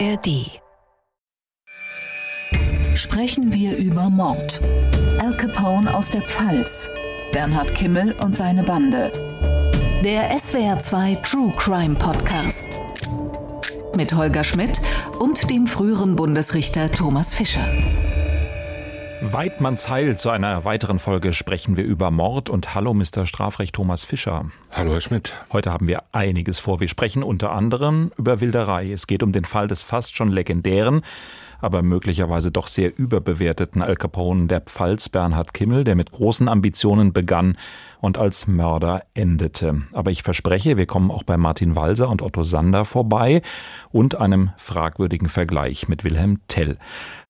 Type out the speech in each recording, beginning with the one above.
ARD. Sprechen wir über Mord. Al Capone aus der Pfalz. Bernhard Kimmel und seine Bande. Der SWR2 True Crime Podcast. Mit Holger Schmidt und dem früheren Bundesrichter Thomas Fischer. Weidmannsheil zu einer weiteren Folge sprechen wir über Mord und Hallo Mr. Strafrecht Thomas Fischer. Hallo Herr Schmidt. Heute haben wir einiges vor. Wir sprechen unter anderem über Wilderei. Es geht um den Fall des fast schon legendären aber möglicherweise doch sehr überbewerteten Al Capone der Pfalz Bernhard Kimmel, der mit großen Ambitionen begann und als Mörder endete. Aber ich verspreche, wir kommen auch bei Martin Walser und Otto Sander vorbei und einem fragwürdigen Vergleich mit Wilhelm Tell.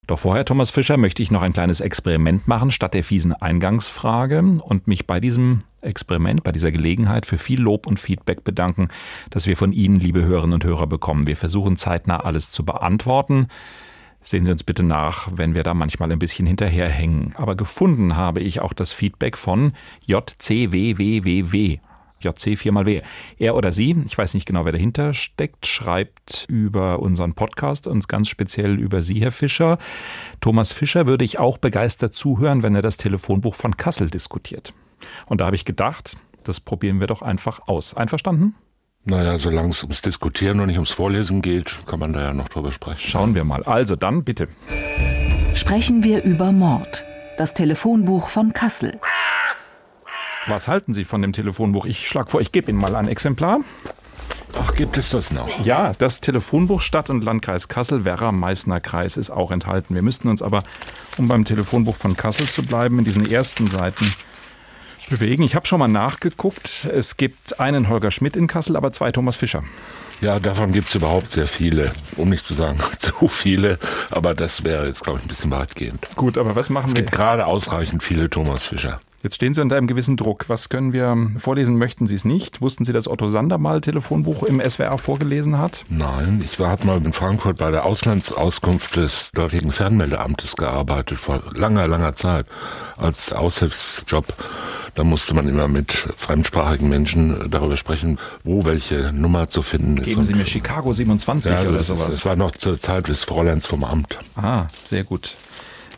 Doch vorher, Thomas Fischer, möchte ich noch ein kleines Experiment machen, statt der fiesen Eingangsfrage und mich bei diesem Experiment, bei dieser Gelegenheit für viel Lob und Feedback bedanken, das wir von Ihnen, liebe Hörerinnen und Hörer, bekommen. Wir versuchen zeitnah alles zu beantworten. Sehen Sie uns bitte nach, wenn wir da manchmal ein bisschen hinterherhängen. Aber gefunden habe ich auch das Feedback von JCWWWW. JC 4 mal W. Er oder sie, ich weiß nicht genau, wer dahinter steckt, schreibt über unseren Podcast und ganz speziell über Sie, Herr Fischer. Thomas Fischer würde ich auch begeistert zuhören, wenn er das Telefonbuch von Kassel diskutiert. Und da habe ich gedacht, das probieren wir doch einfach aus. Einverstanden? Naja, solange es ums Diskutieren und nicht ums Vorlesen geht, kann man da ja noch drüber sprechen. Schauen wir mal. Also dann bitte. Sprechen wir über Mord. Das Telefonbuch von Kassel. Was halten Sie von dem Telefonbuch? Ich schlage vor, ich gebe Ihnen mal ein Exemplar. Ach, gibt es das noch? Ja, das Telefonbuch Stadt- und Landkreis Kassel, Werra-Meißner Kreis ist auch enthalten. Wir müssten uns aber, um beim Telefonbuch von Kassel zu bleiben, in diesen ersten Seiten bewegen. Ich habe schon mal nachgeguckt. Es gibt einen Holger Schmidt in Kassel, aber zwei Thomas Fischer. Ja, davon gibt es überhaupt sehr viele, um nicht zu sagen zu viele, aber das wäre jetzt, glaube ich, ein bisschen weitgehend. Gut, aber was machen es wir? Es gibt gerade ausreichend viele Thomas Fischer. Jetzt stehen Sie unter einem gewissen Druck. Was können wir vorlesen? Möchten Sie es nicht? Wussten Sie, dass Otto Sander mal Telefonbuch im SWR vorgelesen hat? Nein, ich war mal in Frankfurt bei der Auslandsauskunft des dortigen Fernmeldeamtes gearbeitet, vor langer, langer Zeit, als Aushilfsjob. Da musste man immer mit fremdsprachigen Menschen darüber sprechen, wo welche Nummer zu finden ist. Geben Sie mir Chicago 27 ja, oder sowas. Das war noch zur Zeit des Fräuleins vom Amt. Ah, sehr gut.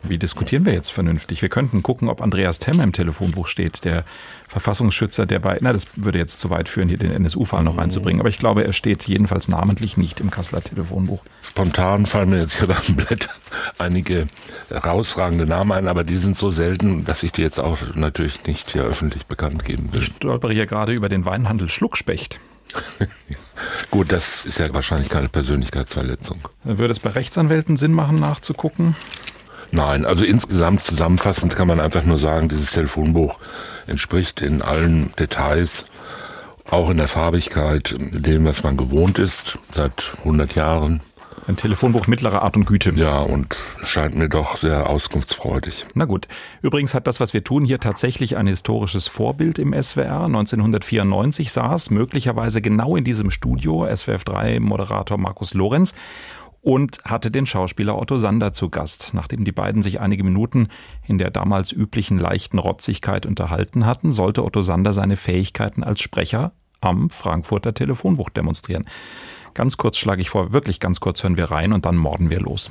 Wie diskutieren wir jetzt vernünftig? Wir könnten gucken, ob Andreas Temm im Telefonbuch steht, der Verfassungsschützer, der bei, na, das würde jetzt zu weit führen, hier den NSU-Fall noch einzubringen, aber ich glaube, er steht jedenfalls namentlich nicht im Kasseler Telefonbuch. Spontan fallen mir jetzt hier beim Blättern einige herausragende Namen ein, aber die sind so selten, dass ich die jetzt auch natürlich nicht hier öffentlich bekannt geben will. Ich stolpere hier gerade über den Weinhandel Schluckspecht. Gut, das ist ja wahrscheinlich keine Persönlichkeitsverletzung. Würde es bei Rechtsanwälten Sinn machen, nachzugucken? Nein, also insgesamt zusammenfassend kann man einfach nur sagen, dieses Telefonbuch entspricht in allen Details, auch in der Farbigkeit, dem, was man gewohnt ist, seit 100 Jahren. Ein Telefonbuch mittlerer Art und Güte. Ja, und scheint mir doch sehr auskunftsfreudig. Na gut. Übrigens hat das, was wir tun, hier tatsächlich ein historisches Vorbild im SWR. 1994 saß möglicherweise genau in diesem Studio SWF 3 Moderator Markus Lorenz und hatte den Schauspieler Otto Sander zu Gast. Nachdem die beiden sich einige Minuten in der damals üblichen leichten Rotzigkeit unterhalten hatten, sollte Otto Sander seine Fähigkeiten als Sprecher am Frankfurter Telefonbuch demonstrieren. Ganz kurz schlage ich vor, wirklich ganz kurz hören wir rein und dann morden wir los.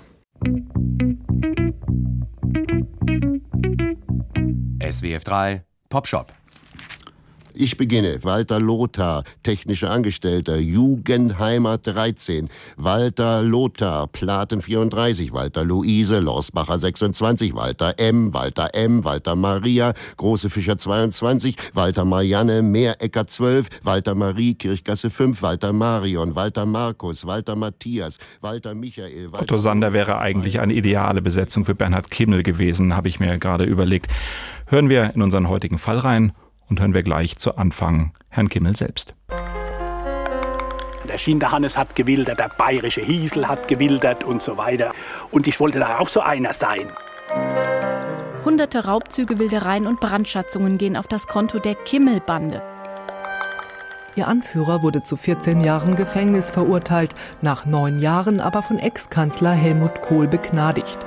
SWF 3 Popshop ich beginne. Walter Lothar, technischer Angestellter, Jugendheimat 13. Walter Lothar, Platen 34. Walter Luise, Lorsbacher 26. Walter M, Walter M, Walter Maria, Große Fischer 22. Walter Marianne, Meerecker 12. Walter Marie, Kirchgasse 5. Walter Marion, Walter Markus, Walter Matthias, Walter Michael. Walter Otto Sander wäre eigentlich eine ideale Besetzung für Bernhard Kimmel gewesen, habe ich mir gerade überlegt. Hören wir in unseren heutigen Fall rein und hören wir gleich zu Anfang Herrn Kimmel selbst. Der Schinderhannes hat gewildert, der bayerische Hiesel hat gewildert und so weiter. Und ich wollte da auch so einer sein. Hunderte Raubzüge, Wildereien und Brandschatzungen gehen auf das Konto der Kimmelbande. Ihr Anführer wurde zu 14 Jahren Gefängnis verurteilt, nach neun Jahren aber von Ex-Kanzler Helmut Kohl begnadigt.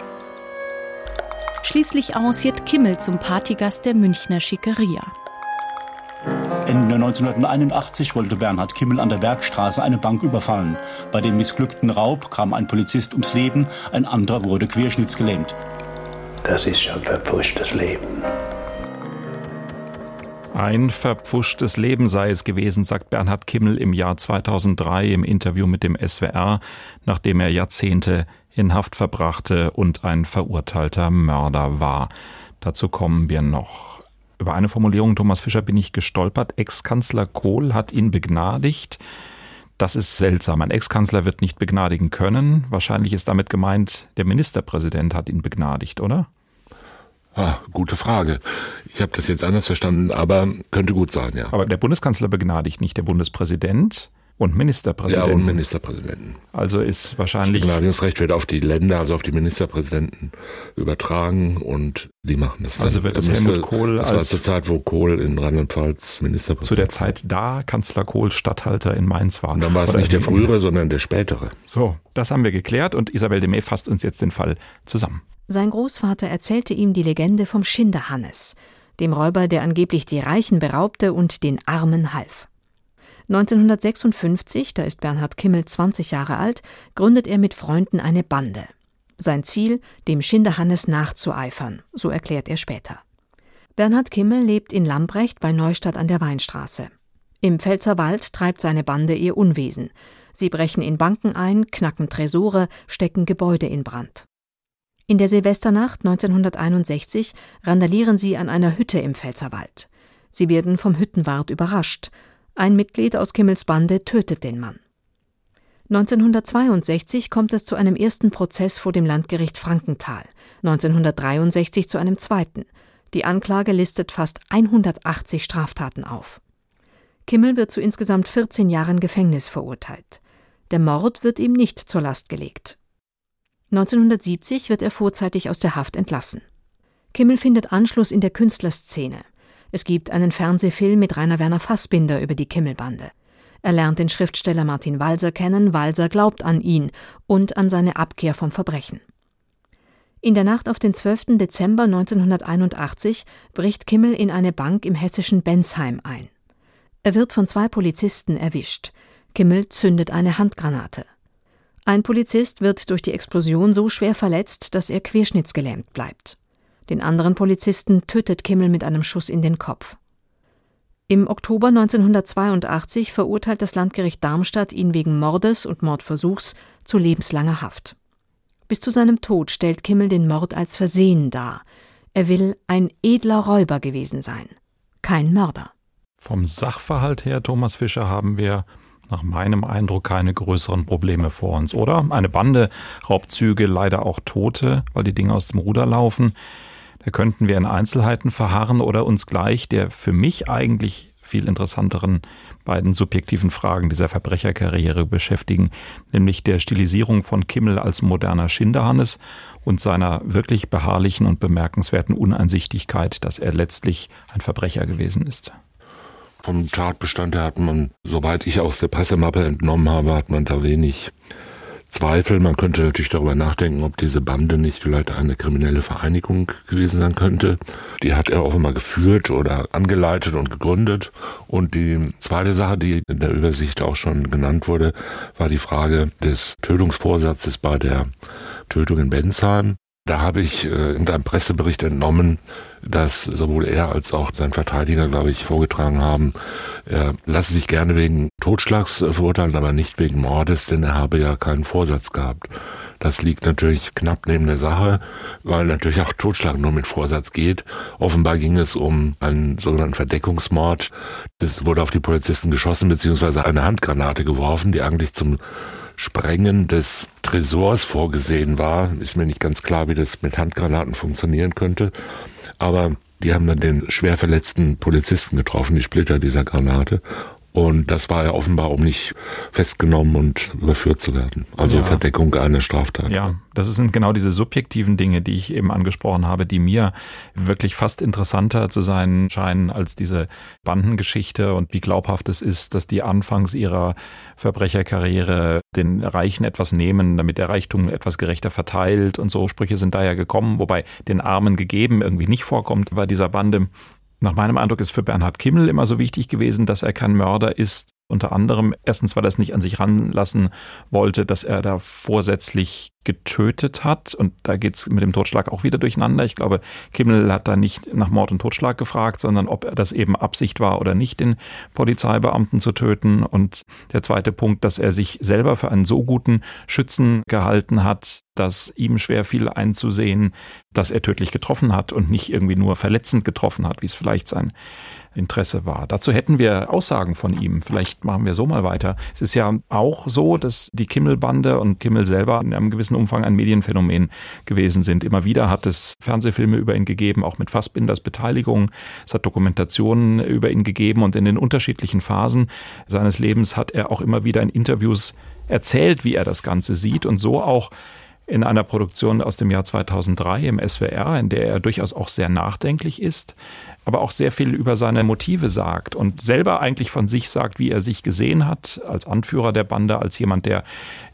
Schließlich avanciert Kimmel zum Partygast der Münchner Schickeria. Ende 1981 wollte Bernhard Kimmel an der Bergstraße eine Bank überfallen. Bei dem missglückten Raub kam ein Polizist ums Leben, ein anderer wurde querschnittsgelähmt. Das ist schon verpfuschtes Leben. Ein verpfuschtes Leben sei es gewesen, sagt Bernhard Kimmel im Jahr 2003 im Interview mit dem SWR, nachdem er Jahrzehnte in Haft verbrachte und ein verurteilter Mörder war. Dazu kommen wir noch. Über eine Formulierung, Thomas Fischer, bin ich gestolpert. Ex-Kanzler Kohl hat ihn begnadigt. Das ist seltsam. Ein Ex-Kanzler wird nicht begnadigen können. Wahrscheinlich ist damit gemeint, der Ministerpräsident hat ihn begnadigt, oder? Ah, gute Frage. Ich habe das jetzt anders verstanden, aber könnte gut sein, ja. Aber der Bundeskanzler begnadigt nicht der Bundespräsident und Ministerpräsidenten. Ja, und Ministerpräsidenten. Also ist wahrscheinlich. Das Begnadigungsrecht wird auf die Länder, also auf die Ministerpräsidenten übertragen und die machen das. Also wird das Helmut Kohl das als. war zur Zeit, wo Kohl in Rheinland-Pfalz Ministerpräsident Zu der Zeit, da Kanzler Kohl Statthalter in Mainz war. Und dann war es Oder nicht der frühere, sondern der spätere. So, das haben wir geklärt und Isabel Demey fasst uns jetzt den Fall zusammen. Sein Großvater erzählte ihm die Legende vom Schinderhannes, dem Räuber, der angeblich die Reichen beraubte und den Armen half. 1956, da ist Bernhard Kimmel 20 Jahre alt, gründet er mit Freunden eine Bande. Sein Ziel, dem Schinderhannes nachzueifern, so erklärt er später. Bernhard Kimmel lebt in Lambrecht bei Neustadt an der Weinstraße. Im Pfälzerwald treibt seine Bande ihr Unwesen. Sie brechen in Banken ein, knacken Tresore, stecken Gebäude in Brand. In der Silvesternacht 1961 randalieren sie an einer Hütte im Pfälzerwald. Sie werden vom Hüttenwart überrascht. Ein Mitglied aus Kimmels Bande tötet den Mann. 1962 kommt es zu einem ersten Prozess vor dem Landgericht Frankenthal, 1963 zu einem zweiten. Die Anklage listet fast 180 Straftaten auf. Kimmel wird zu insgesamt 14 Jahren Gefängnis verurteilt. Der Mord wird ihm nicht zur Last gelegt. 1970 wird er vorzeitig aus der Haft entlassen. Kimmel findet Anschluss in der Künstlerszene. Es gibt einen Fernsehfilm mit Rainer Werner Fassbinder über die Kimmelbande. Er lernt den Schriftsteller Martin Walser kennen, Walser glaubt an ihn und an seine Abkehr vom Verbrechen. In der Nacht auf den 12. Dezember 1981 bricht Kimmel in eine Bank im hessischen Bensheim ein. Er wird von zwei Polizisten erwischt. Kimmel zündet eine Handgranate. Ein Polizist wird durch die Explosion so schwer verletzt, dass er querschnittsgelähmt bleibt. Den anderen Polizisten tötet Kimmel mit einem Schuss in den Kopf. Im Oktober 1982 verurteilt das Landgericht Darmstadt ihn wegen Mordes und Mordversuchs zu lebenslanger Haft. Bis zu seinem Tod stellt Kimmel den Mord als Versehen dar. Er will ein edler Räuber gewesen sein, kein Mörder. Vom Sachverhalt her, Thomas Fischer, haben wir nach meinem Eindruck keine größeren Probleme vor uns, oder? Eine Bande, Raubzüge, leider auch Tote, weil die Dinge aus dem Ruder laufen. Da könnten wir in Einzelheiten verharren oder uns gleich der für mich eigentlich viel interessanteren beiden subjektiven Fragen dieser Verbrecherkarriere beschäftigen, nämlich der Stilisierung von Kimmel als moderner Schinderhannes und seiner wirklich beharrlichen und bemerkenswerten Uneinsichtigkeit, dass er letztlich ein Verbrecher gewesen ist. Vom Tatbestand her hat man, soweit ich aus der Pressemappe entnommen habe, hat man da wenig Zweifel. Man könnte natürlich darüber nachdenken, ob diese Bande nicht vielleicht eine kriminelle Vereinigung gewesen sein könnte. Die hat er offenbar geführt oder angeleitet und gegründet. Und die zweite Sache, die in der Übersicht auch schon genannt wurde, war die Frage des Tötungsvorsatzes bei der Tötung in Bensheim. Da habe ich äh, in einem Pressebericht entnommen, dass sowohl er als auch sein Verteidiger, glaube ich, vorgetragen haben, er lasse sich gerne wegen Totschlags verurteilen, aber nicht wegen Mordes, denn er habe ja keinen Vorsatz gehabt. Das liegt natürlich knapp neben der Sache, weil natürlich auch Totschlag nur mit Vorsatz geht. Offenbar ging es um einen sogenannten Verdeckungsmord. Es wurde auf die Polizisten geschossen, beziehungsweise eine Handgranate geworfen, die eigentlich zum Sprengen des Tresors vorgesehen war. Ist mir nicht ganz klar, wie das mit Handgranaten funktionieren könnte. Aber die haben dann den schwer verletzten Polizisten getroffen, die Splitter dieser Granate. Und das war ja offenbar, um nicht festgenommen und überführt zu werden. Also Ja. Verdeckung einer Straftat. Ja, das sind genau diese subjektiven Dinge, die ich eben angesprochen habe, die mir wirklich fast interessanter zu sein scheinen als diese Bandengeschichte und wie glaubhaft es ist, dass die anfangs ihrer Verbrecherkarriere den Reichen etwas nehmen, damit der Reichtum etwas gerechter verteilt und so Sprüche sind daher gekommen, wobei den Armen gegeben irgendwie nicht vorkommt bei dieser Bande. Nach meinem Eindruck ist für Bernhard Kimmel immer so wichtig gewesen, dass er kein Mörder ist, unter anderem erstens, weil er es nicht an sich ranlassen wollte, dass er da vorsätzlich getötet hat. Und da geht's mit dem Totschlag auch wieder durcheinander. Ich glaube, Kimmel hat da nicht nach Mord und Totschlag gefragt, sondern ob das eben Absicht war oder nicht, den Polizeibeamten zu töten. Und der zweite Punkt, dass er sich selber für einen so guten Schützen gehalten hat, dass ihm schwer fiel einzusehen, dass er tödlich getroffen hat und nicht irgendwie nur verletzend getroffen hat, wie es vielleicht sein Interesse war. Dazu hätten wir Aussagen von ihm. Vielleicht machen wir so mal weiter. Es ist ja auch so, dass die Kimmel-Bande und Kimmel selber in einem gewissen Umfang ein Medienphänomen gewesen sind. Immer wieder hat es Fernsehfilme über ihn gegeben, auch mit Fassbinders Beteiligung. Es hat Dokumentationen über ihn gegeben und in den unterschiedlichen Phasen seines Lebens hat er auch immer wieder in Interviews erzählt, wie er das Ganze sieht und so auch in einer Produktion aus dem Jahr 2003 im SWR, in der er durchaus auch sehr nachdenklich ist, aber auch sehr viel über seine Motive sagt und selber eigentlich von sich sagt, wie er sich gesehen hat als Anführer der Bande, als jemand, der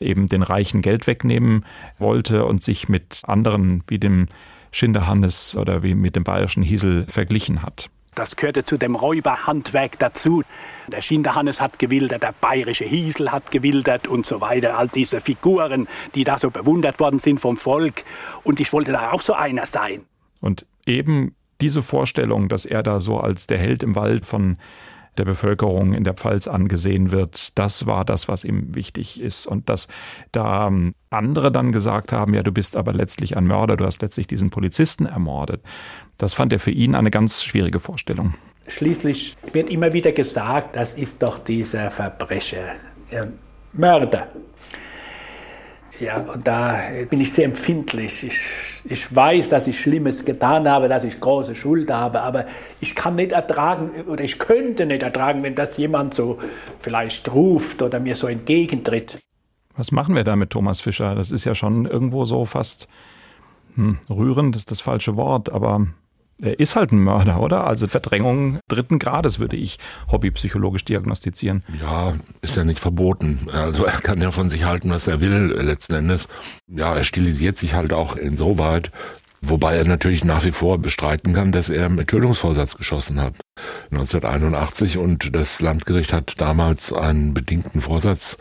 eben den Reichen Geld wegnehmen wollte und sich mit anderen wie dem Schinderhannes oder wie mit dem bayerischen Hiesel verglichen hat. Das gehörte zu dem Räuberhandwerk dazu. Der Schinderhannes hat gewildert, der bayerische Hiesel hat gewildert und so weiter. All diese Figuren, die da so bewundert worden sind vom Volk. Und ich wollte da auch so einer sein. Und eben diese Vorstellung, dass er da so als der Held im Wald von der Bevölkerung in der Pfalz angesehen wird. Das war das, was ihm wichtig ist. Und dass da ähm, andere dann gesagt haben, ja, du bist aber letztlich ein Mörder, du hast letztlich diesen Polizisten ermordet. Das fand er für ihn eine ganz schwierige Vorstellung. Schließlich wird immer wieder gesagt, das ist doch dieser Verbrecher, Mörder. Ja, und da bin ich sehr empfindlich. Ich, ich weiß, dass ich Schlimmes getan habe, dass ich große Schuld habe, aber ich kann nicht ertragen oder ich könnte nicht ertragen, wenn das jemand so vielleicht ruft oder mir so entgegentritt. Was machen wir da mit Thomas Fischer? Das ist ja schon irgendwo so fast hm, rührend, ist das falsche Wort, aber er ist halt ein Mörder, oder? Also Verdrängung dritten Grades würde ich hobbypsychologisch diagnostizieren. Ja, ist ja nicht verboten. Also er kann ja von sich halten, was er will, letzten Endes. Ja, er stilisiert sich halt auch insoweit, wobei er natürlich nach wie vor bestreiten kann, dass er mit Tötungsvorsatz geschossen hat. 1981 und das Landgericht hat damals einen bedingten Vorsatz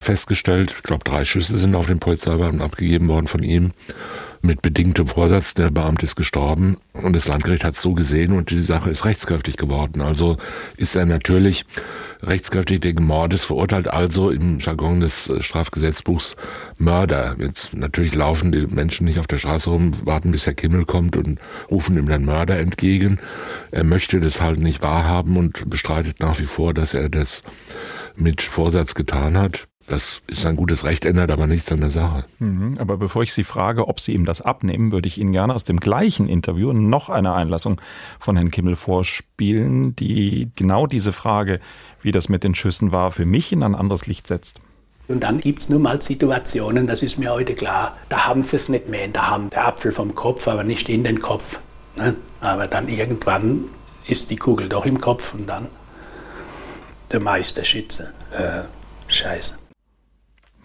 festgestellt. Ich glaube, drei Schüsse sind auf den Polizeibeamten abgegeben worden von ihm mit bedingtem Vorsatz. Der Beamte ist gestorben und das Landgericht hat es so gesehen und die Sache ist rechtskräftig geworden. Also ist er natürlich rechtskräftig wegen Mordes verurteilt, also im Jargon des äh, Strafgesetzbuchs Mörder. Jetzt natürlich laufen die Menschen nicht auf der Straße rum, warten bis Herr Kimmel kommt und rufen ihm dann Mörder entgegen. Er möchte das halt nicht wahrhaben und bestreitet nach wie vor, dass er das mit Vorsatz getan hat. Das ist ein gutes Recht, ändert aber nichts an der Sache. Mhm, aber bevor ich Sie frage, ob Sie ihm das abnehmen, würde ich Ihnen gerne aus dem gleichen Interview noch eine Einlassung von Herrn Kimmel vorspielen, die genau diese Frage, wie das mit den Schüssen war, für mich in ein anderes Licht setzt. Und dann gibt es nun mal Situationen, das ist mir heute klar, da haben sie es nicht mehr in der Hand, der Apfel vom Kopf, aber nicht in den Kopf. Ne? Aber dann irgendwann ist die Kugel doch im Kopf und dann der Meisterschütze. Äh, scheiße.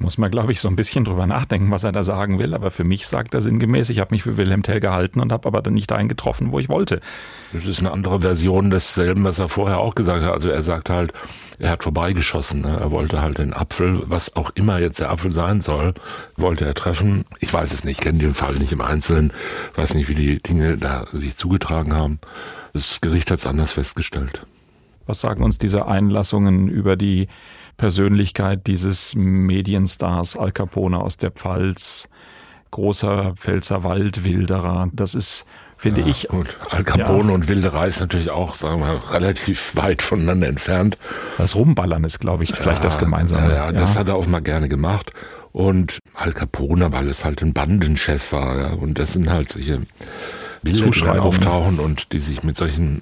Muss man, glaube ich, so ein bisschen drüber nachdenken, was er da sagen will. Aber für mich sagt er sinngemäß, ich habe mich für Wilhelm Tell gehalten und habe aber dann nicht dahin getroffen, wo ich wollte. Das ist eine andere Version desselben, was er vorher auch gesagt hat. Also er sagt halt, er hat vorbeigeschossen. Ne? Er wollte halt den Apfel, was auch immer jetzt der Apfel sein soll, wollte er treffen. Ich weiß es nicht, kenne den Fall nicht im Einzelnen, weiß nicht, wie die Dinge da sich zugetragen haben. Das Gericht hat es anders festgestellt. Was sagen uns diese Einlassungen über die Persönlichkeit dieses Medienstars Al Capone aus der Pfalz, großer Pfälzerwald-Wilderer. Das ist, finde ja, ich. Gut. Al Capone ja, und Wilderei ist natürlich auch, sagen wir, relativ weit voneinander entfernt. Das Rumballern ist, glaube ich, vielleicht ja, das Gemeinsame. Ja, das hat er auch mal gerne gemacht. Und Al Capone, weil es halt ein Bandenchef war, ja, und das sind halt solche Bilder, die auftauchen und die sich mit solchen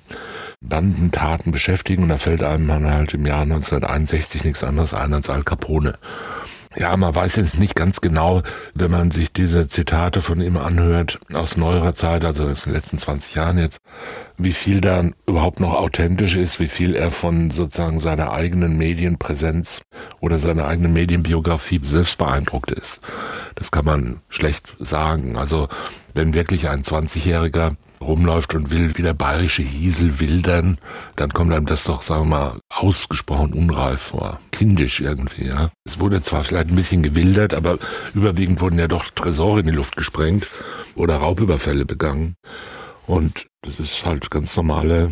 Bandentaten beschäftigen. Und da fällt einem dann halt im Jahr 1961 nichts anderes ein als Al Capone. Ja, man weiß jetzt nicht ganz genau, wenn man sich diese Zitate von ihm anhört aus neuerer Zeit, also aus den letzten 20 Jahren jetzt, wie viel da überhaupt noch authentisch ist, wie viel er von sozusagen seiner eigenen Medienpräsenz oder seiner eigenen Medienbiografie selbst beeindruckt ist. Das kann man schlecht sagen. Also wenn wirklich ein 20-Jähriger rumläuft und will wie der bayerische Hiesel wildern, dann kommt einem das doch, sagen wir mal, ausgesprochen unreif vor. Kindisch irgendwie, ja. Es wurde zwar vielleicht ein bisschen gewildert, aber überwiegend wurden ja doch Tresore in die Luft gesprengt oder Raubüberfälle begangen. Und das ist halt ganz normale,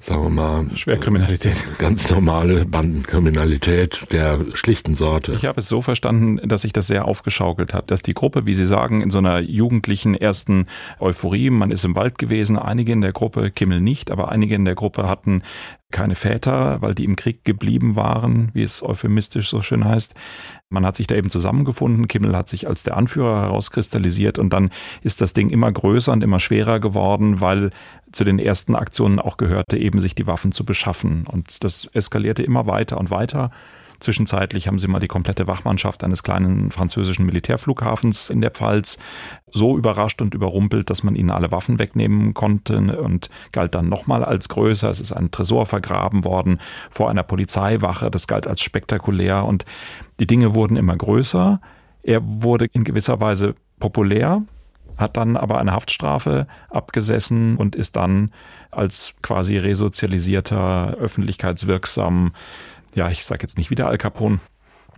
sagen wir mal. Schwerkriminalität. Ganz normale Bandenkriminalität der schlichten Sorte. Ich habe es so verstanden, dass sich das sehr aufgeschaukelt hat, dass die Gruppe, wie Sie sagen, in so einer jugendlichen ersten Euphorie, man ist im Wald gewesen, einige in der Gruppe, Kimmel nicht, aber einige in der Gruppe hatten keine Väter, weil die im Krieg geblieben waren, wie es euphemistisch so schön heißt. Man hat sich da eben zusammengefunden. Kimmel hat sich als der Anführer herauskristallisiert und dann ist das Ding immer größer und immer schwerer geworden, weil zu den ersten Aktionen auch gehörte, eben sich die Waffen zu beschaffen. Und das eskalierte immer weiter und weiter. Zwischenzeitlich haben sie mal die komplette Wachmannschaft eines kleinen französischen Militärflughafens in der Pfalz so überrascht und überrumpelt, dass man ihnen alle Waffen wegnehmen konnte und galt dann nochmal als größer. Es ist ein Tresor vergraben worden vor einer Polizeiwache. Das galt als spektakulär und die Dinge wurden immer größer. Er wurde in gewisser Weise populär, hat dann aber eine Haftstrafe abgesessen und ist dann als quasi resozialisierter, öffentlichkeitswirksam ja, ich sage jetzt nicht wieder Al Capone,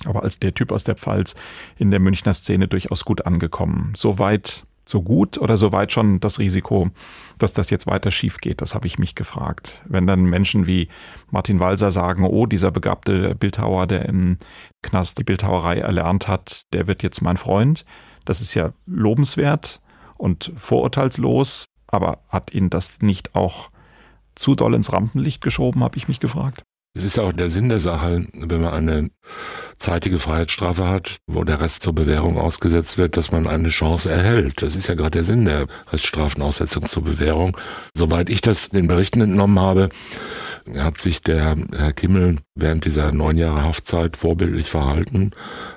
aber als der Typ aus der Pfalz in der Münchner Szene durchaus gut angekommen. Soweit so gut oder soweit schon das Risiko, dass das jetzt weiter schief geht? Das habe ich mich gefragt. Wenn dann Menschen wie Martin Walser sagen, oh, dieser begabte Bildhauer, der im Knast die Bildhauerei erlernt hat, der wird jetzt mein Freund. Das ist ja lobenswert und vorurteilslos, aber hat ihn das nicht auch zu doll ins Rampenlicht geschoben, habe ich mich gefragt. Es ist ja auch der Sinn der Sache, wenn man eine zeitige Freiheitsstrafe hat, wo der Rest zur Bewährung ausgesetzt wird, dass man eine Chance erhält. Das ist ja gerade der Sinn der Reststrafenaussetzung zur Bewährung. Soweit ich das den Berichten entnommen habe, hat sich der Herr Kimmel während dieser neun Jahre Haftzeit vorbildlich verhalten,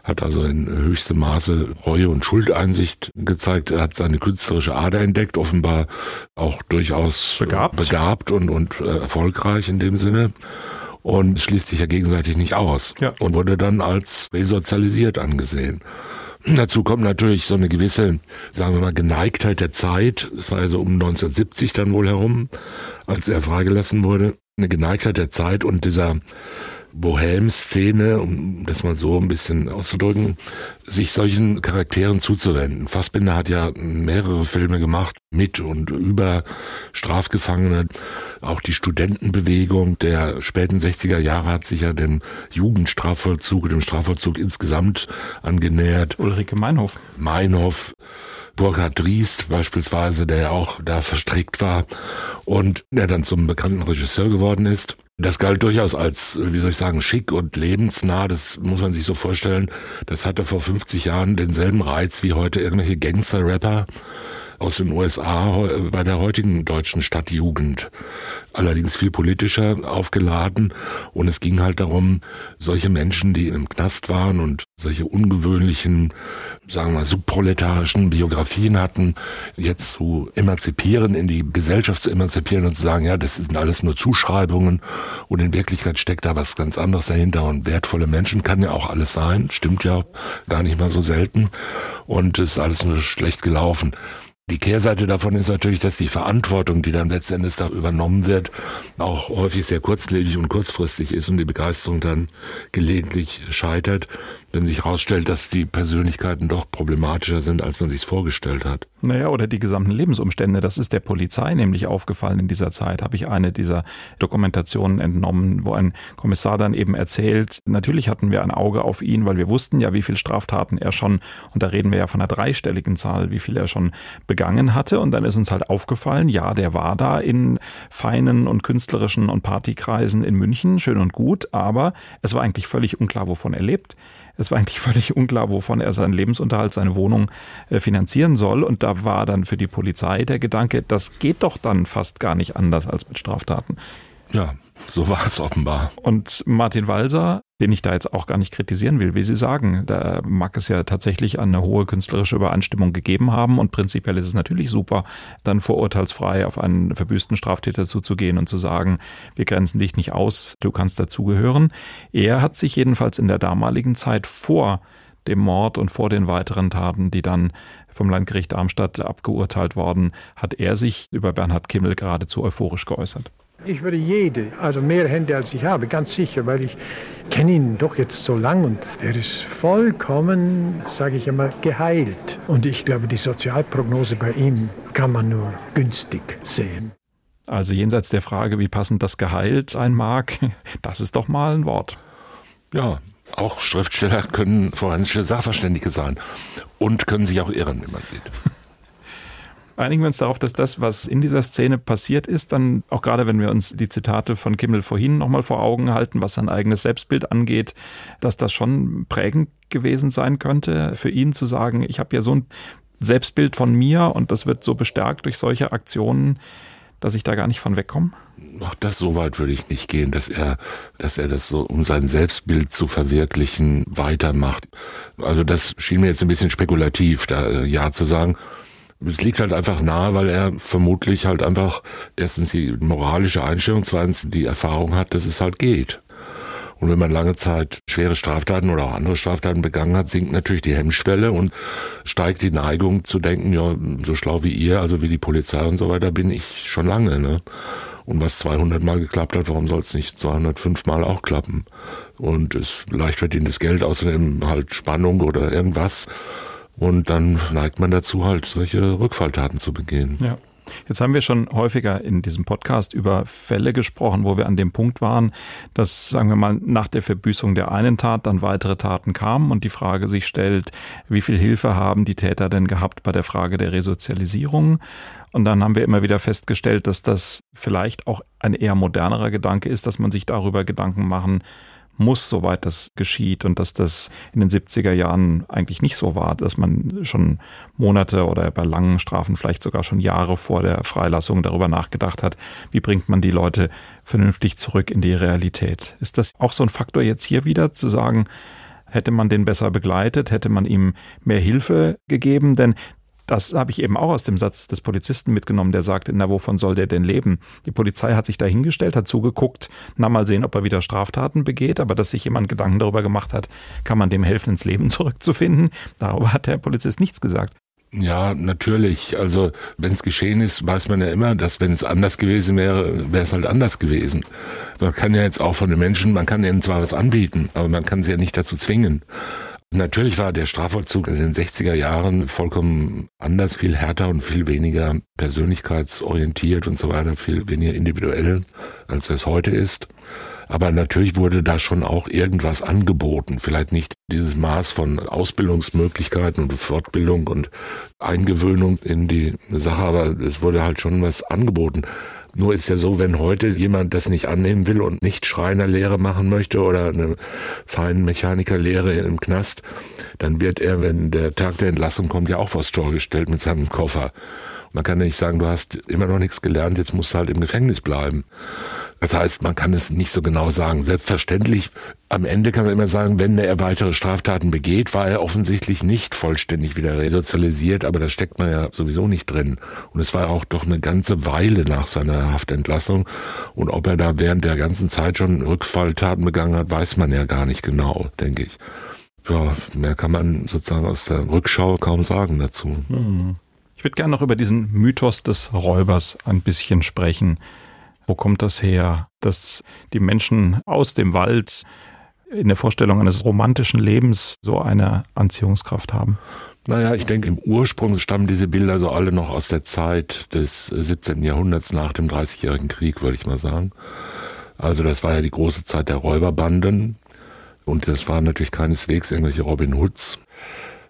hat also in höchstem Maße Reue und Schuldeinsicht gezeigt. Hat seine künstlerische Ader entdeckt, offenbar auch durchaus begabt, begabt und, und äh, erfolgreich in dem Sinne und schließt sich ja gegenseitig nicht aus ja. und wurde dann als resozialisiert angesehen. Dazu kommt natürlich so eine gewisse, sagen wir mal, Geneigtheit der Zeit. Es war also um 1970 dann wohl herum, als er freigelassen wurde. Eine Geneigtheit der Zeit und dieser Bohem-Szene, um das mal so ein bisschen auszudrücken, sich solchen Charakteren zuzuwenden. Fassbinder hat ja mehrere Filme gemacht mit und über Strafgefangene. Auch die Studentenbewegung der späten 60er Jahre hat sich ja dem Jugendstrafvollzug, dem Strafvollzug insgesamt angenähert. Ulrike Meinhof. Meinhof. Burkhard Driest beispielsweise, der ja auch da verstrickt war und der dann zum bekannten Regisseur geworden ist. Das galt durchaus als, wie soll ich sagen, schick und lebensnah. Das muss man sich so vorstellen. Das hatte vor 50 Jahren denselben Reiz wie heute irgendwelche Gangster-Rapper aus den USA bei der heutigen deutschen Stadtjugend. Allerdings viel politischer aufgeladen. Und es ging halt darum, solche Menschen, die im Knast waren und solche ungewöhnlichen, sagen wir mal, subproletarischen Biografien hatten, jetzt zu emanzipieren, in die Gesellschaft zu emanzipieren und zu sagen, ja, das sind alles nur Zuschreibungen und in Wirklichkeit steckt da was ganz anderes dahinter und wertvolle Menschen kann ja auch alles sein, stimmt ja gar nicht mal so selten und ist alles nur schlecht gelaufen. Die Kehrseite davon ist natürlich, dass die Verantwortung, die dann letztendlich da übernommen wird, auch häufig sehr kurzlebig und kurzfristig ist und die Begeisterung dann gelegentlich scheitert wenn sich herausstellt, dass die Persönlichkeiten doch problematischer sind, als man sich vorgestellt hat. Naja, oder die gesamten Lebensumstände. Das ist der Polizei nämlich aufgefallen in dieser Zeit. Habe ich eine dieser Dokumentationen entnommen, wo ein Kommissar dann eben erzählt, natürlich hatten wir ein Auge auf ihn, weil wir wussten ja, wie viel Straftaten er schon, und da reden wir ja von einer dreistelligen Zahl, wie viel er schon begangen hatte. Und dann ist uns halt aufgefallen, ja, der war da in feinen und künstlerischen und Partykreisen in München, schön und gut, aber es war eigentlich völlig unklar, wovon er lebt. Es war eigentlich völlig unklar, wovon er seinen Lebensunterhalt, seine Wohnung äh, finanzieren soll. Und da war dann für die Polizei der Gedanke, das geht doch dann fast gar nicht anders als mit Straftaten. Ja, so war es offenbar. Und Martin Walser, den ich da jetzt auch gar nicht kritisieren will, wie Sie sagen, da mag es ja tatsächlich eine hohe künstlerische Übereinstimmung gegeben haben und prinzipiell ist es natürlich super, dann vorurteilsfrei auf einen verbüßten Straftäter zuzugehen und zu sagen, wir grenzen dich nicht aus, du kannst dazugehören. Er hat sich jedenfalls in der damaligen Zeit vor dem Mord und vor den weiteren Taten, die dann vom Landgericht Darmstadt abgeurteilt worden, hat er sich über Bernhard Kimmel geradezu euphorisch geäußert. Ich würde jede, also mehr Hände als ich habe, ganz sicher, weil ich kenne ihn doch jetzt so lang und er ist vollkommen, sage ich immer, geheilt. Und ich glaube, die Sozialprognose bei ihm kann man nur günstig sehen. Also jenseits der Frage, wie passend das geheilt sein mag, das ist doch mal ein Wort. Ja, auch Schriftsteller können forensische Sachverständige sein und können sich auch irren, wie man sieht. Einigen wir uns darauf, dass das, was in dieser Szene passiert ist, dann auch gerade wenn wir uns die Zitate von Kimmel vorhin nochmal vor Augen halten, was sein eigenes Selbstbild angeht, dass das schon prägend gewesen sein könnte, für ihn zu sagen, ich habe ja so ein Selbstbild von mir und das wird so bestärkt durch solche Aktionen, dass ich da gar nicht von wegkomme? Ach, das so weit würde ich nicht gehen, dass er, dass er das so, um sein Selbstbild zu verwirklichen, weitermacht. Also das schien mir jetzt ein bisschen spekulativ, da äh, ja zu sagen. Es liegt halt einfach nahe, weil er vermutlich halt einfach erstens die moralische Einstellung, zweitens die Erfahrung hat, dass es halt geht. Und wenn man lange Zeit schwere Straftaten oder auch andere Straftaten begangen hat, sinkt natürlich die Hemmschwelle und steigt die Neigung zu denken, ja, so schlau wie ihr, also wie die Polizei und so weiter, bin ich schon lange. Ne? Und was 200 Mal geklappt hat, warum soll es nicht 205 Mal auch klappen? Und es leicht verdientes Geld, außerdem halt Spannung oder irgendwas. Und dann neigt man dazu, halt solche Rückfalltaten zu begehen. Ja. Jetzt haben wir schon häufiger in diesem Podcast über Fälle gesprochen, wo wir an dem Punkt waren, dass, sagen wir mal, nach der Verbüßung der einen Tat dann weitere Taten kamen und die Frage sich stellt, wie viel Hilfe haben die Täter denn gehabt bei der Frage der Resozialisierung? Und dann haben wir immer wieder festgestellt, dass das vielleicht auch ein eher modernerer Gedanke ist, dass man sich darüber Gedanken machen muss, soweit das geschieht und dass das in den 70er Jahren eigentlich nicht so war, dass man schon Monate oder bei langen Strafen vielleicht sogar schon Jahre vor der Freilassung darüber nachgedacht hat, wie bringt man die Leute vernünftig zurück in die Realität. Ist das auch so ein Faktor jetzt hier wieder zu sagen, hätte man den besser begleitet, hätte man ihm mehr Hilfe gegeben, denn das habe ich eben auch aus dem Satz des Polizisten mitgenommen, der sagte, na, wovon soll der denn leben? Die Polizei hat sich da hingestellt, hat zugeguckt, na, mal sehen, ob er wieder Straftaten begeht, aber dass sich jemand Gedanken darüber gemacht hat, kann man dem helfen, ins Leben zurückzufinden, darüber hat der Polizist nichts gesagt. Ja, natürlich. Also wenn es geschehen ist, weiß man ja immer, dass wenn es anders gewesen wäre, wäre es halt anders gewesen. Man kann ja jetzt auch von den Menschen, man kann ihnen zwar was anbieten, aber man kann sie ja nicht dazu zwingen. Natürlich war der Strafvollzug in den 60er Jahren vollkommen anders, viel härter und viel weniger persönlichkeitsorientiert und so weiter, viel weniger individuell, als es heute ist. Aber natürlich wurde da schon auch irgendwas angeboten. Vielleicht nicht dieses Maß von Ausbildungsmöglichkeiten und Fortbildung und Eingewöhnung in die Sache, aber es wurde halt schon was angeboten. Nur ist ja so, wenn heute jemand das nicht annehmen will und nicht Schreinerlehre machen möchte oder eine Feinmechanikerlehre im Knast, dann wird er, wenn der Tag der Entlassung kommt, ja auch vors Tor gestellt mit seinem Koffer. Man kann ja nicht sagen, du hast immer noch nichts gelernt, jetzt musst du halt im Gefängnis bleiben. Das heißt, man kann es nicht so genau sagen. Selbstverständlich, am Ende kann man immer sagen, wenn er weitere Straftaten begeht, war er offensichtlich nicht vollständig wieder resozialisiert, aber da steckt man ja sowieso nicht drin. Und es war auch doch eine ganze Weile nach seiner Haftentlassung. Und ob er da während der ganzen Zeit schon Rückfalltaten begangen hat, weiß man ja gar nicht genau, denke ich. Ja, mehr kann man sozusagen aus der Rückschau kaum sagen dazu. Hm. Ich würde gerne noch über diesen Mythos des Räubers ein bisschen sprechen. Wo kommt das her, dass die Menschen aus dem Wald in der Vorstellung eines romantischen Lebens so eine Anziehungskraft haben? Naja, ich denke, im Ursprung stammen diese Bilder so alle noch aus der Zeit des 17. Jahrhunderts nach dem Dreißigjährigen Krieg, würde ich mal sagen. Also das war ja die große Zeit der Räuberbanden. Und das waren natürlich keineswegs irgendwelche Robin Hoods,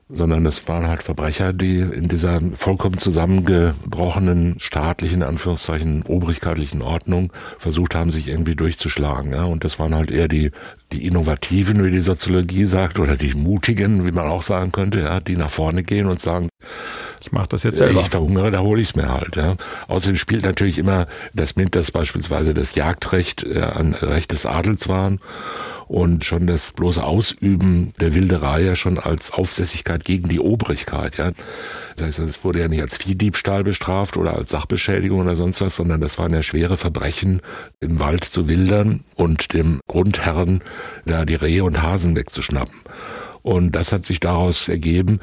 sondern es waren halt Verbrecher, die in dieser vollkommen zusammengebrochenen staatlichen, Anführungszeichen, obrigkeitlichen Ordnung versucht haben, sich irgendwie durchzuschlagen. Ja? Und das waren halt eher die, die Innovativen, wie die Soziologie sagt, oder die Mutigen, wie man auch sagen könnte, ja, die nach vorne gehen und sagen, Ich mache das jetzt selber. Ich verhungere, da hole ich es mir halt. Ja. Außerdem spielt natürlich immer das mit, dass beispielsweise das Jagdrecht äh, ein Recht des Adels waren und schon das bloße Ausüben der Wilderei ja schon als Aufsässigkeit gegen die Obrigkeit. Ja. Das heißt, es wurde ja nicht als Viehdiebstahl bestraft oder als Sachbeschädigung oder sonst was, sondern das waren ja schwere Verbrechen, im Wald zu wildern und dem Grundherren da die Rehe und Hasen wegzuschnappen. Und das hat sich daraus ergeben,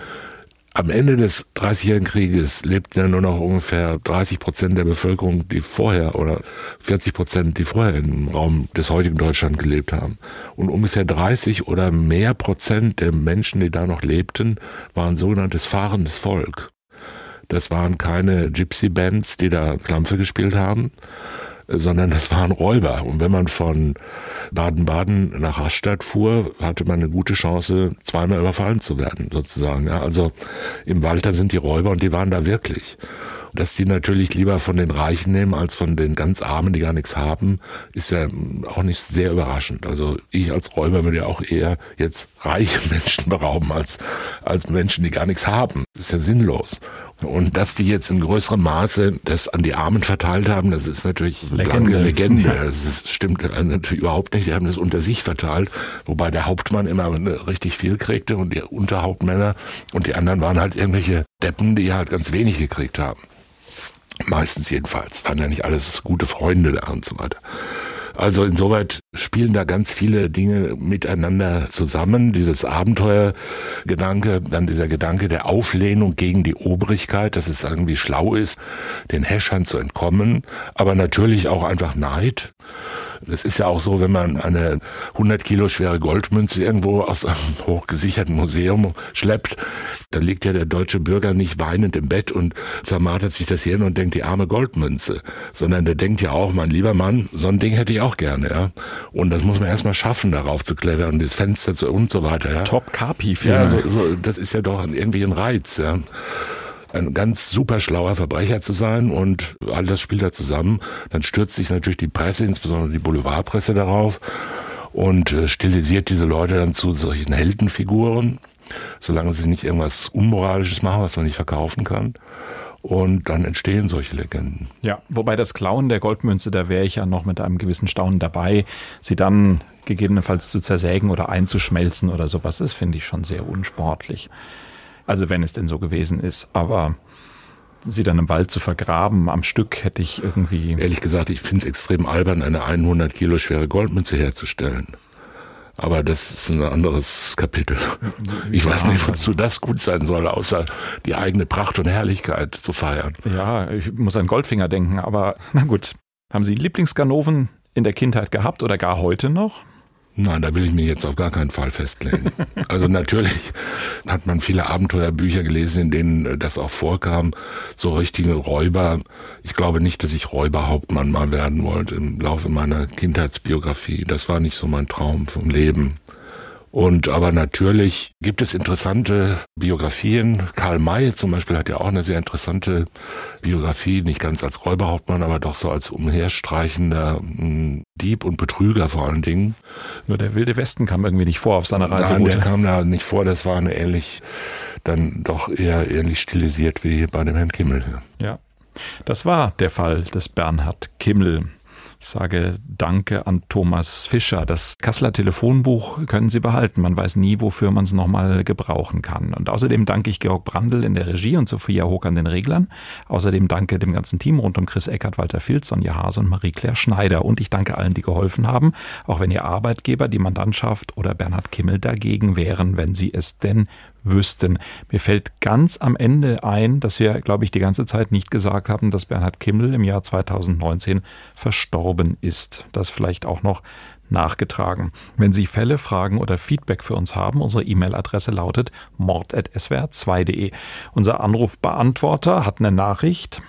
am Ende des Dreißigjährigen Krieges lebten ja nur noch ungefähr 30 Prozent der Bevölkerung, die vorher oder 40 Prozent, die vorher im Raum des heutigen Deutschland gelebt haben. Und ungefähr 30 oder mehr Prozent der Menschen, die da noch lebten, waren sogenanntes fahrendes Volk. Das waren keine Gypsy-Bands, die da Klampfe gespielt haben, sondern das waren Räuber. Und wenn man von Baden-Baden nach Rastatt fuhr, hatte man eine gute Chance, zweimal überfallen zu werden, sozusagen. Ja, also im Walter sind die Räuber und die waren da wirklich. Dass die natürlich lieber von den Reichen nehmen als von den ganz Armen, die gar nichts haben, ist ja auch nicht sehr überraschend. Also ich als Räuber würde ja auch eher jetzt reiche Menschen berauben als, als Menschen, die gar nichts haben. Das ist ja sinnlos. Und dass die jetzt in größerem Maße das an die Armen verteilt haben, das ist natürlich Legende. Blanke Legende. Das ist, stimmt natürlich überhaupt nicht. Die haben das unter sich verteilt, wobei der Hauptmann immer richtig viel kriegte und die Unterhauptmänner und die anderen waren halt irgendwelche Deppen, die halt ganz wenig gekriegt haben. Meistens jedenfalls. Waren ja nicht alles gute Freunde da und so weiter. Also insoweit spielen da ganz viele Dinge miteinander zusammen. Dieses Abenteuergedanke, dann dieser Gedanke der Auflehnung gegen die Obrigkeit, dass es irgendwie schlau ist, den Häschern zu entkommen, aber natürlich auch einfach Neid. Es ist ja auch so, wenn man eine 100 Kilo schwere Goldmünze irgendwo aus einem hochgesicherten Museum schleppt, dann liegt ja der deutsche Bürger nicht weinend im Bett und zermartert sich das Hirn und denkt, die arme Goldmünze, sondern der denkt ja auch, mein lieber Mann, so ein Ding hätte ich auch gerne, ja. Und das muss man erstmal schaffen, darauf zu klettern, das Fenster zu und so weiter, ja. Top Capi-Film. Ja, so, so, das ist ja doch irgendwie ein Reiz, ja ein ganz super schlauer Verbrecher zu sein und all das spielt da zusammen. Dann stürzt sich natürlich die Presse, insbesondere die Boulevardpresse darauf und äh, stilisiert diese Leute dann zu solchen Heldenfiguren, solange sie nicht irgendwas Unmoralisches machen, was man nicht verkaufen kann. Und dann entstehen solche Legenden. Ja, wobei das Klauen der Goldmünze, da wäre ich ja noch mit einem gewissen Staunen dabei. Sie dann gegebenenfalls zu zersägen oder einzuschmelzen oder sowas, das finde ich schon sehr unsportlich. Also wenn es denn so gewesen ist. Aber sie dann im Wald zu vergraben am Stück hätte ich irgendwie. Ehrlich gesagt, ich finde es extrem albern, eine 100 Kilo schwere Goldmünze herzustellen. Aber das ist ein anderes Kapitel. Ich weiß nicht, wozu das gut sein soll, außer die eigene Pracht und Herrlichkeit zu feiern. Ja, ich muss an Goldfinger denken, aber na gut. Haben Sie Lieblingsganoven in der Kindheit gehabt oder gar heute noch? Nein, da will ich mich jetzt auf gar keinen Fall festlegen. Also natürlich hat man viele Abenteuerbücher gelesen, in denen das auch vorkam, so richtige Räuber. Ich glaube nicht, dass ich Räuberhauptmann mal werden wollte im Laufe meiner Kindheitsbiografie. Das war nicht so mein Traum vom Leben. Und aber natürlich gibt es interessante Biografien. Karl May zum Beispiel hat ja auch eine sehr interessante Biografie, nicht ganz als Räuberhauptmann, aber doch so als umherstreichender hm, Dieb und Betrüger vor allen Dingen. Nur der wilde Westen kam irgendwie nicht vor auf seiner Reise. Nein, der kam da nicht vor. Das war eine ähnlich, dann doch eher ähnlich stilisiert wie bei dem Herrn Kimmel. Ja, das war der Fall des Bernhard Kimmel. Ich sage Danke an Thomas Fischer. Das Kasseler Telefonbuch können Sie behalten. Man weiß nie, wofür man es nochmal gebrauchen kann. Und außerdem danke ich Georg Brandl in der Regie und Sophia Hock an den Reglern. Außerdem danke dem ganzen Team rund um Chris Eckert, Walter Filz, Sonja Hase und Marie-Claire Schneider. Und ich danke allen, die geholfen haben, auch wenn Ihr Arbeitgeber, die Mandantschaft oder Bernhard Kimmel dagegen wären, wenn Sie es denn wüssten. Mir fällt ganz am Ende ein, dass wir, glaube ich, die ganze Zeit nicht gesagt haben, dass Bernhard Kimmel im Jahr 2019 verstorben ist. Das vielleicht auch noch nachgetragen. Wenn Sie Fälle, Fragen oder Feedback für uns haben, unsere E-Mail-Adresse lautet mord.swr2.de. Unser Anrufbeantworter hat eine Nachricht.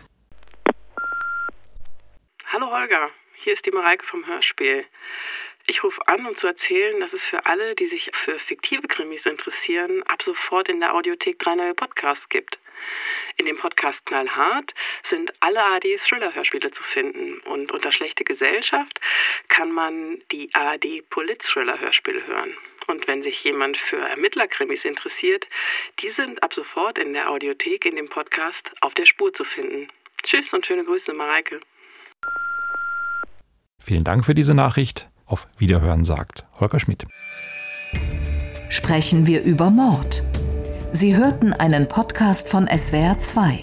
Hallo Holger, hier ist die Mareike vom Hörspiel. Ich rufe an, um zu erzählen, dass es für alle, die sich für fiktive Krimis interessieren, ab sofort in der Audiothek drei neue Podcasts gibt. In dem Podcast Knallhart sind alle ARDs Thriller-Hörspiele zu finden und unter schlechte Gesellschaft kann man die ARD Polit-Thriller-Hörspiele hören. Und wenn sich jemand für Ermittlerkrimis interessiert, die sind ab sofort in der Audiothek in dem Podcast auf der Spur zu finden. Tschüss und schöne Grüße, Mareike. Vielen Dank für diese Nachricht. Auf Wiederhören sagt Holger Schmidt. Sprechen wir über Mord. Sie hörten einen Podcast von SWR 2.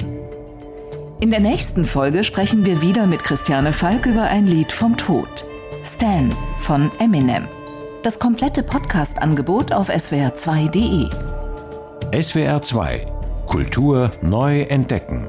In der nächsten Folge sprechen wir wieder mit Christiane Falk über ein Lied vom Tod. Stan von Eminem. Das komplette Podcast-Angebot auf swr2.de. SWR 2 Kultur neu entdecken.